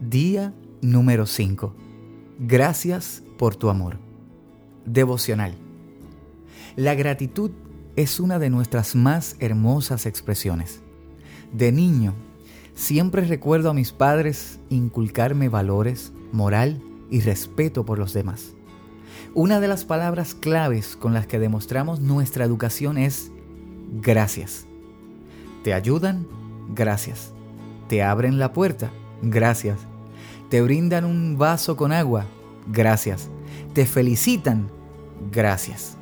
Día número 5. Gracias por tu amor. Devocional. La gratitud es una de nuestras más hermosas expresiones. De niño, siempre recuerdo a mis padres inculcarme valores, moral y respeto por los demás. Una de las palabras claves con las que demostramos nuestra educación es gracias. ¿Te ayudan? Gracias. ¿Te abren la puerta? Gracias. ¿Te brindan un vaso con agua? Gracias. ¿Te felicitan? Gracias.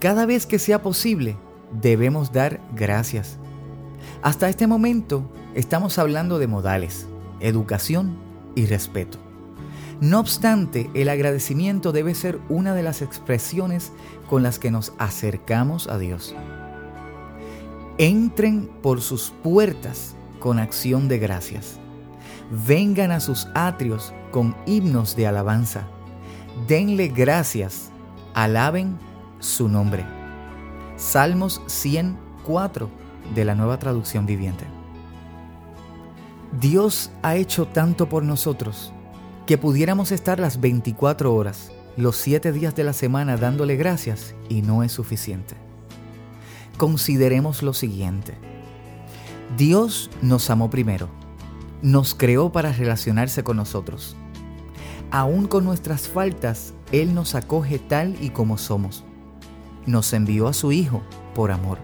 Cada vez que sea posible, debemos dar gracias. Hasta este momento estamos hablando de modales, educación y respeto. No obstante, el agradecimiento debe ser una de las expresiones con las que nos acercamos a Dios. Entren por sus puertas con acción de gracias. Vengan a sus atrios con himnos de alabanza. Denle gracias, alaben su nombre. Salmos 104 de la nueva traducción viviente. Dios ha hecho tanto por nosotros que pudiéramos estar las 24 horas, los 7 días de la semana dándole gracias y no es suficiente. Consideremos lo siguiente. Dios nos amó primero, nos creó para relacionarse con nosotros. Aún con nuestras faltas, Él nos acoge tal y como somos. Nos envió a su Hijo por amor.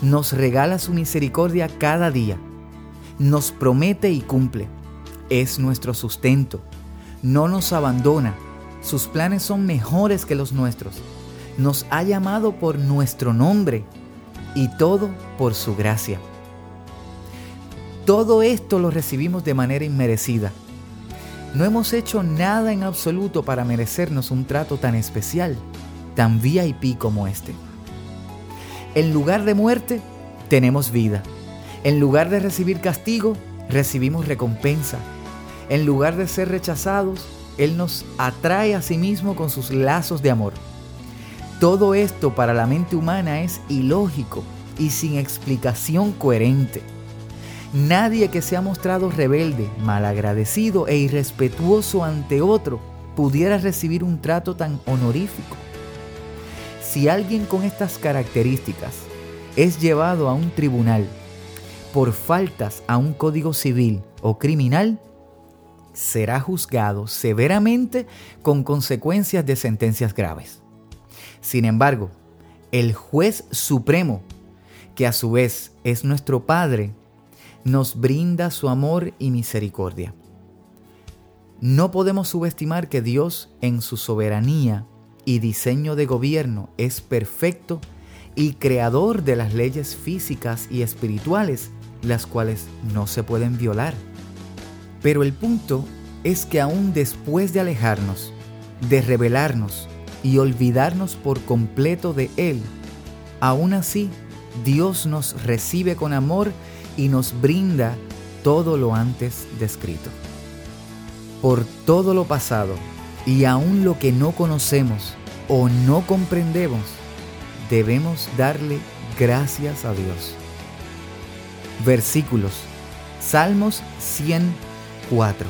Nos regala su misericordia cada día. Nos promete y cumple es nuestro sustento. No nos abandona. Sus planes son mejores que los nuestros. Nos ha llamado por nuestro nombre y todo por su gracia. Todo esto lo recibimos de manera inmerecida. No hemos hecho nada en absoluto para merecernos un trato tan especial, tan VIP como este. En lugar de muerte, tenemos vida. En lugar de recibir castigo, recibimos recompensa. En lugar de ser rechazados, Él nos atrae a sí mismo con sus lazos de amor. Todo esto para la mente humana es ilógico y sin explicación coherente. Nadie que se ha mostrado rebelde, malagradecido e irrespetuoso ante otro pudiera recibir un trato tan honorífico. Si alguien con estas características es llevado a un tribunal por faltas a un código civil o criminal, será juzgado severamente con consecuencias de sentencias graves. Sin embargo, el juez supremo, que a su vez es nuestro Padre, nos brinda su amor y misericordia. No podemos subestimar que Dios en su soberanía y diseño de gobierno es perfecto y creador de las leyes físicas y espirituales, las cuales no se pueden violar. Pero el punto es que aún después de alejarnos, de rebelarnos y olvidarnos por completo de Él, aún así Dios nos recibe con amor y nos brinda todo lo antes descrito. Por todo lo pasado y aún lo que no conocemos o no comprendemos, debemos darle gracias a Dios. Versículos Salmos 100 4.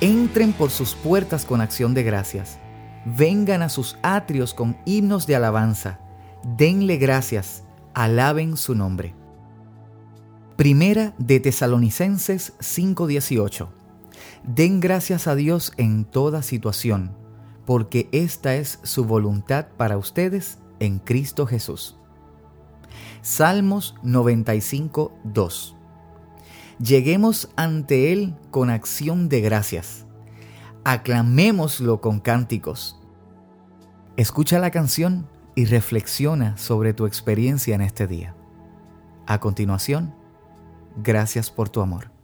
Entren por sus puertas con acción de gracias. Vengan a sus atrios con himnos de alabanza. Denle gracias. Alaben su nombre. Primera de Tesalonicenses 5:18. Den gracias a Dios en toda situación, porque esta es su voluntad para ustedes en Cristo Jesús. Salmos 95:2 lleguemos ante Él con acción de gracias. Aclamémoslo con cánticos. Escucha la canción y reflexiona sobre tu experiencia en este día. A continuación, gracias por tu amor.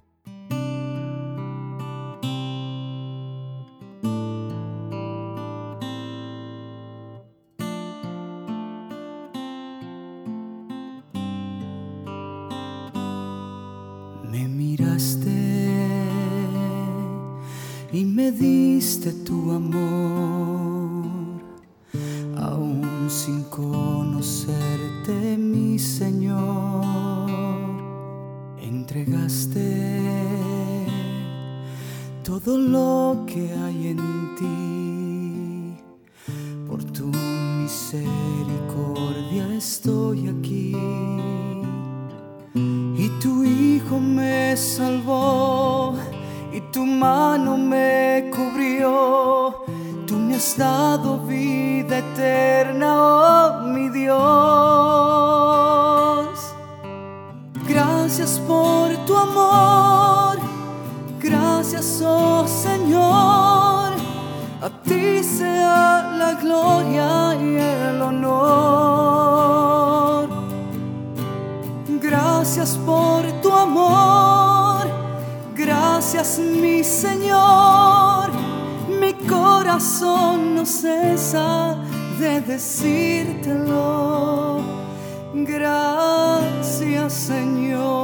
y me diste tu amor, todo lo que hay en ti. Por tu misericordia estoy aquí. Y tu Hijo me salvó y tu mano me cubrió. Tú me has dado vida eterna, oh mi Dios. Ti sea la gloria y el honor. Gracias por tu amor, gracias mi Señor. Mi corazón no cesa de decírtelo. Gracias Señor.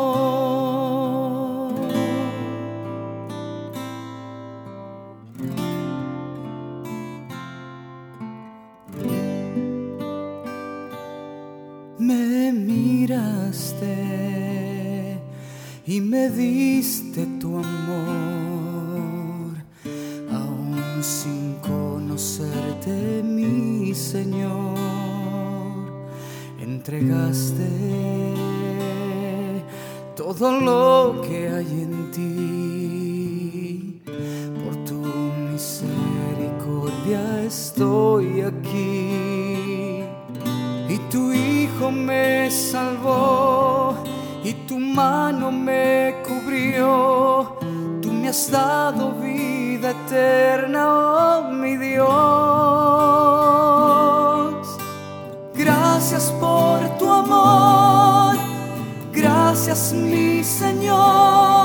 Y me diste tu amor, aún sin conocerte, mi Señor. Entregaste todo lo que hay en ti. Por tu misericordia estoy aquí. Me salvó y tu mano me cubrió. Tú me has dado vida eterna, oh mi Dios. Gracias por tu amor, gracias mi Señor.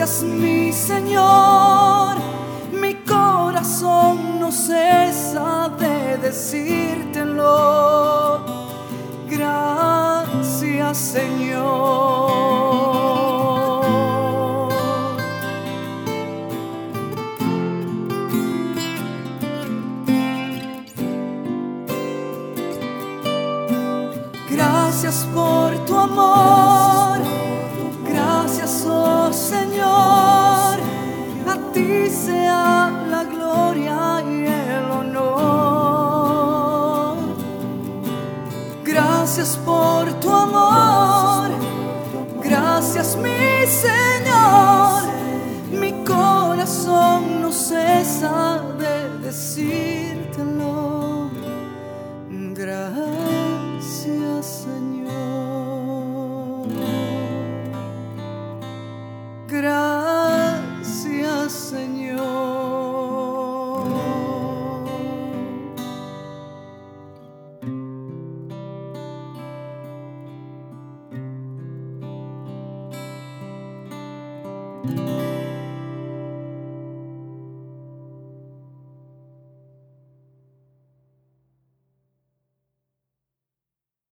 Gracias mi Señor. Mi corazón no cesa de decírtelo. Gracias Señor. Gracias por tu amor, Gracias por tu amor, gracias mi Señor, mi corazón no cesa de decir.